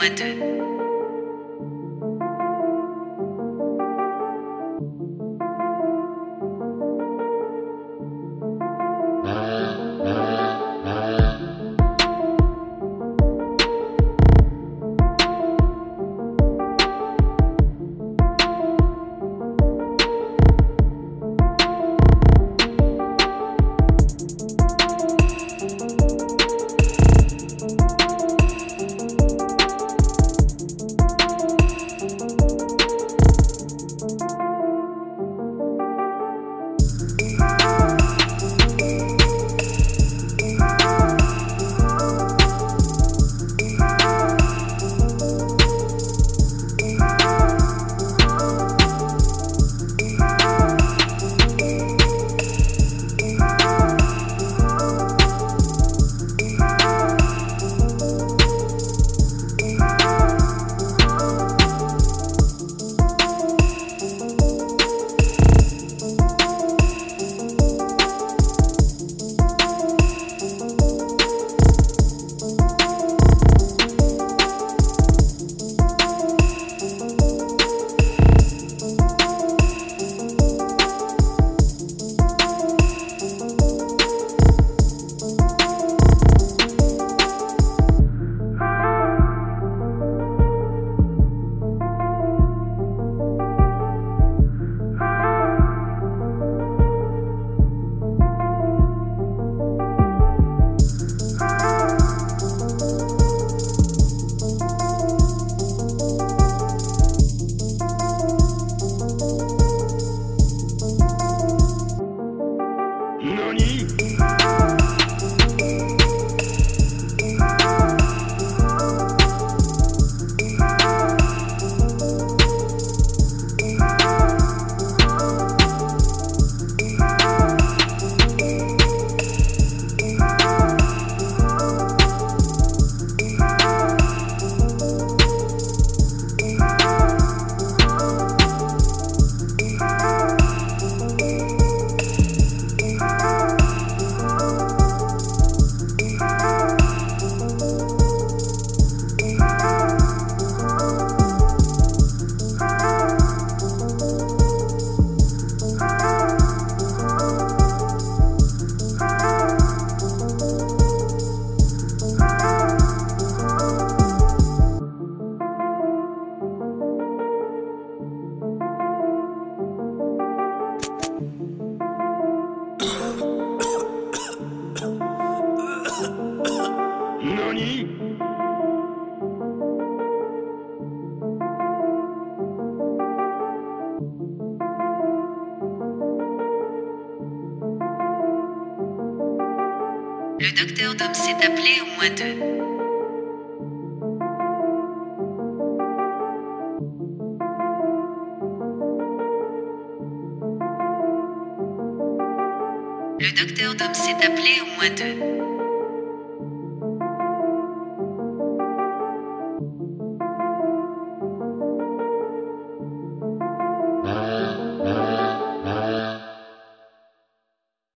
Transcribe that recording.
Winton. Le docteur Dom s'est appelé au moins deux. Le docteur Dom s'est appelé au moins deux.